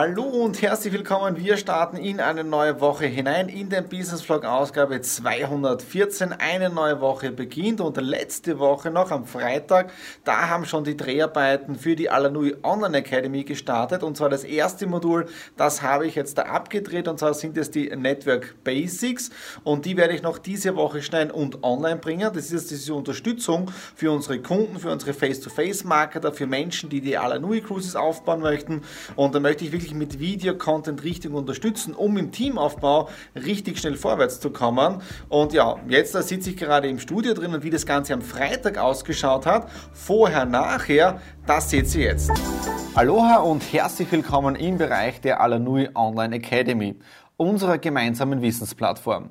Hallo und herzlich willkommen. Wir starten in eine neue Woche hinein in den Business Vlog Ausgabe 214. Eine neue Woche beginnt und letzte Woche noch am Freitag, da haben schon die Dreharbeiten für die Alanui Online Academy gestartet und zwar das erste Modul, das habe ich jetzt da abgedreht und zwar sind es die Network Basics und die werde ich noch diese Woche schneiden und online bringen. Das ist diese Unterstützung für unsere Kunden, für unsere Face-to-Face-Marketer, für Menschen, die die Alanui Cruises aufbauen möchten und da möchte ich wirklich mit Video-Content richtig unterstützen, um im Teamaufbau richtig schnell vorwärts zu kommen. Und ja, jetzt da sitze ich gerade im Studio drin und wie das Ganze am Freitag ausgeschaut hat, vorher, nachher, das seht ihr jetzt. Aloha und herzlich willkommen im Bereich der Alanui Online Academy, unserer gemeinsamen Wissensplattform.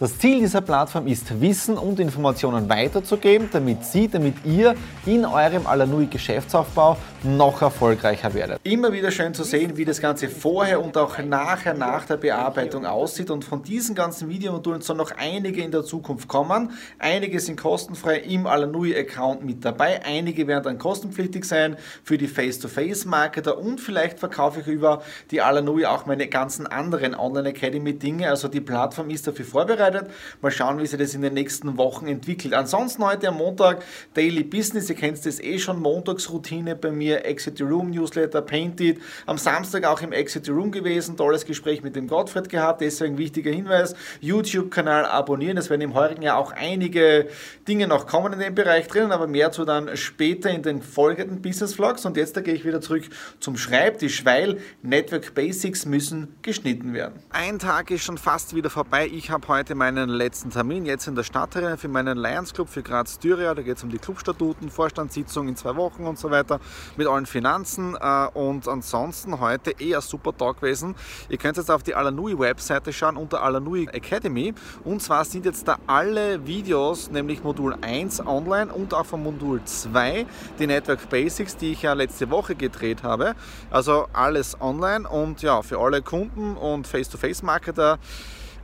Das Ziel dieser Plattform ist, Wissen und Informationen weiterzugeben, damit Sie, damit ihr in eurem Alanui Geschäftsaufbau noch erfolgreicher werdet. Immer wieder schön zu sehen, wie das Ganze vorher und auch nachher nach der Bearbeitung aussieht. Und von diesen ganzen Videomodulen sollen noch einige in der Zukunft kommen. Einige sind kostenfrei im Alanui Account mit dabei, einige werden dann kostenpflichtig sein für die Face-to-Face-Marketer. Und vielleicht verkaufe ich über die Alanui auch meine ganzen anderen Online Academy Dinge, also die Plattform ist dafür vorbereitet vorbereitet. Mal schauen, wie sich das in den nächsten Wochen entwickelt. Ansonsten heute am Montag Daily Business. Ihr kennt das eh schon. Montagsroutine bei mir. Exit the Room Newsletter, Painted. Am Samstag auch im Exit the Room gewesen. Tolles Gespräch mit dem Gottfried gehabt. Deswegen wichtiger Hinweis. YouTube-Kanal abonnieren. Es werden im heurigen Jahr auch einige Dinge noch kommen in dem Bereich drinnen, aber mehr zu dann später in den folgenden Business Vlogs. Und jetzt da gehe ich wieder zurück zum Schreibtisch, weil Network Basics müssen geschnitten werden. Ein Tag ist schon fast wieder vorbei. Ich habe heute heute meinen letzten Termin jetzt in der Stadtarena für meinen Lions Club für Graz Styria. Da geht es um die Clubstatuten, Vorstandssitzung in zwei Wochen und so weiter mit allen Finanzen. Äh, und ansonsten heute eher super Tag gewesen. Ihr könnt jetzt auf die Alanui Webseite schauen unter Alanui Academy. Und zwar sind jetzt da alle Videos, nämlich Modul 1 online und auch von Modul 2, die Network Basics, die ich ja letzte Woche gedreht habe. Also alles online und ja, für alle Kunden und Face-to-Face-Marketer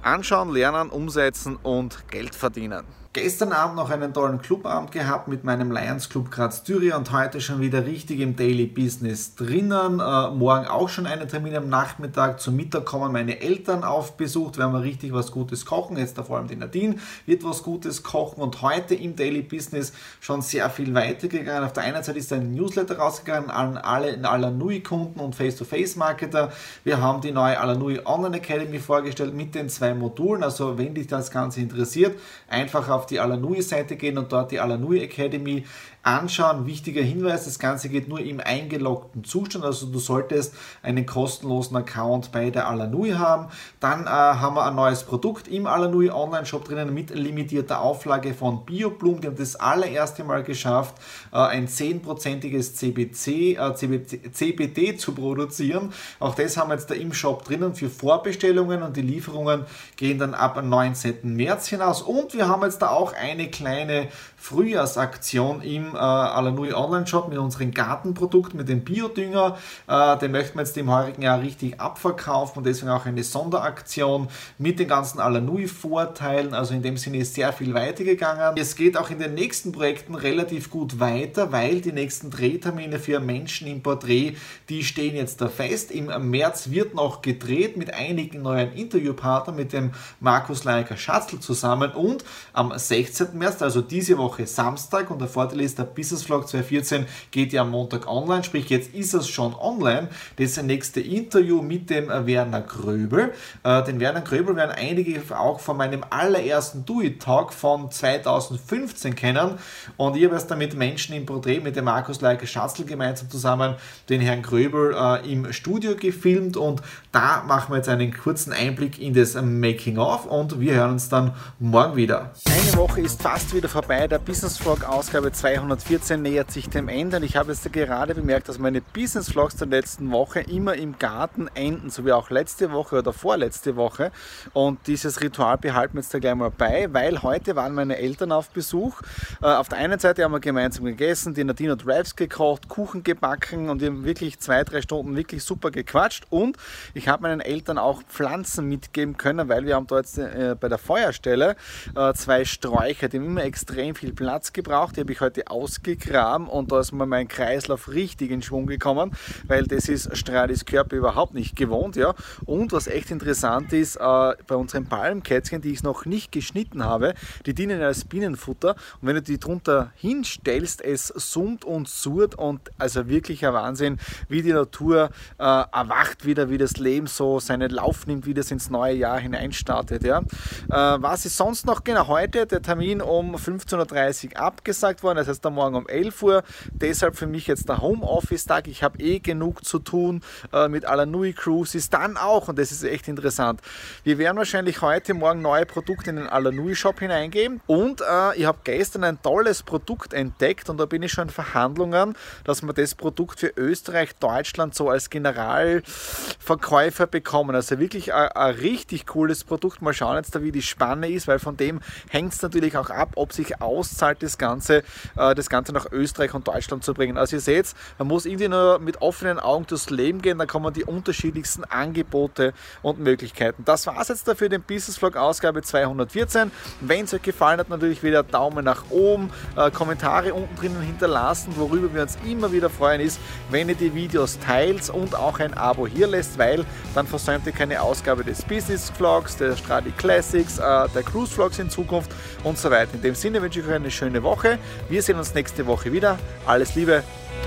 anschauen, lernen, umsetzen und Geld verdienen. Gestern Abend noch einen tollen Clubabend gehabt mit meinem Lions Club Graz Styria und heute schon wieder richtig im Daily Business drinnen. Äh, morgen auch schon einen Termin am Nachmittag. Zum Mittag kommen meine Eltern auf Besuch. Werden wir richtig was Gutes kochen. Jetzt da vor allem die Nadine wird was Gutes kochen und heute im Daily Business schon sehr viel weitergegangen. Auf der einen Seite ist ein Newsletter rausgegangen an alle Alanui-Kunden und Face-to-Face-Marketer. Wir haben die neue Alanui Online Academy vorgestellt mit den zwei Modulen. Also wenn dich das Ganze interessiert, einfach auf auf die Alanui-Seite gehen und dort die Alanui Academy anschauen. Wichtiger Hinweis, das Ganze geht nur im eingeloggten Zustand, also du solltest einen kostenlosen Account bei der Alanui haben. Dann äh, haben wir ein neues Produkt im Alanui Online-Shop drinnen mit limitierter Auflage von Bioblum. Die haben das allererste Mal geschafft, äh, ein 10%iges CBC, äh, CBC, CBD zu produzieren. Auch das haben wir jetzt da im Shop drinnen für Vorbestellungen und die Lieferungen gehen dann ab 19. März hinaus. Und wir haben jetzt da auch eine kleine Frühjahrsaktion im äh, Alanui Online Shop mit unseren Gartenprodukten, mit dem Biodünger. Äh, den möchten wir jetzt im heurigen Jahr richtig abverkaufen und deswegen auch eine Sonderaktion mit den ganzen Alanui Vorteilen. Also in dem Sinne ist sehr viel weitergegangen. Es geht auch in den nächsten Projekten relativ gut weiter, weil die nächsten Drehtermine für Menschen im Porträt, die stehen jetzt da fest. Im März wird noch gedreht mit einigen neuen Interviewpartnern, mit dem Markus Leiker Schatzl zusammen und am 16. März, also diese Woche Samstag. Und der Vorteil ist, der Business Vlog 2014 geht ja am Montag online, sprich jetzt ist es schon online. Das nächste Interview mit dem Werner Gröbel. Äh, den Werner Gröbel werden einige auch von meinem allerersten Do It Talk von 2015 kennen. Und ich habe es da mit Menschen im Porträt mit dem Markus Leike Schatzl gemeinsam zusammen den Herrn Gröbel äh, im Studio gefilmt und da machen wir jetzt einen kurzen Einblick in das Making of und wir hören uns dann morgen wieder. Eine Woche ist fast wieder vorbei. Der Business Vlog Ausgabe 214 nähert sich dem Ende und ich habe jetzt gerade bemerkt, dass meine Business Vlogs der letzten Woche immer im Garten enden, so wie auch letzte Woche oder vorletzte Woche. Und dieses Ritual behalten wir jetzt da gleich mal bei, weil heute waren meine Eltern auf Besuch. Äh, auf der einen Seite haben wir gemeinsam gegessen, die Nadine hat Raps gekocht, Kuchen gebacken und wir haben wirklich zwei, drei Stunden wirklich super gequatscht und ich habe meinen Eltern auch Pflanzen mitgeben können, weil wir haben dort äh, bei der Feuerstelle äh, zwei Sträucher, die haben immer extrem viel Platz gebraucht. Die habe ich heute ausgegraben und da ist mir mein Kreislauf richtig in Schwung gekommen, weil das ist Stradis Körper überhaupt nicht gewohnt. Ja. Und was echt interessant ist, äh, bei unseren Palmkätzchen, die ich noch nicht geschnitten habe, die dienen als Bienenfutter und wenn du die drunter hinstellst, es summt und surrt und also wirklich ein Wahnsinn, wie die Natur äh, erwacht wieder, wie das Leben so seinen Lauf nimmt, wie das ins neue Jahr hineinstartet. Ja. Äh, was ist sonst noch? Genau, heute der Termin um 15.30 Uhr abgesagt worden, das heißt der Morgen um 11 Uhr. Deshalb für mich jetzt der Homeoffice-Tag. Ich habe eh genug zu tun äh, mit Alanui Cruises. Dann auch, und das ist echt interessant, wir werden wahrscheinlich heute Morgen neue Produkte in den Alanui Shop hineingeben. Und äh, ich habe gestern ein tolles Produkt entdeckt und da bin ich schon in Verhandlungen, dass wir das Produkt für Österreich, Deutschland so als Generalverkäufer bekommen. Also wirklich ein, ein richtig cooles Produkt. Mal schauen jetzt da, wie die Spanne ist, weil von dem hängt es natürlich auch ab, ob sich auszahlt, das Ganze, äh, das Ganze nach Österreich und Deutschland zu bringen. Also ihr seht, man muss irgendwie nur mit offenen Augen durchs Leben gehen, da kommen die unterschiedlichsten Angebote und Möglichkeiten. Das war es jetzt dafür, den Business Vlog Ausgabe 214. Wenn es euch gefallen hat, natürlich wieder Daumen nach oben, äh, Kommentare unten drinnen hinterlassen, worüber wir uns immer wieder freuen ist, wenn ihr die Videos teilt und auch ein Abo hier lässt, weil dann versäumt ihr keine Ausgabe des Business Vlogs, der Stradi Classics, äh, der Cruise Vlogs in Zukunft und so weiter. In dem Sinne wünsche ich euch eine schöne Woche. Wir sehen uns nächste Woche wieder. Alles Liebe,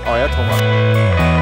euer Thomas.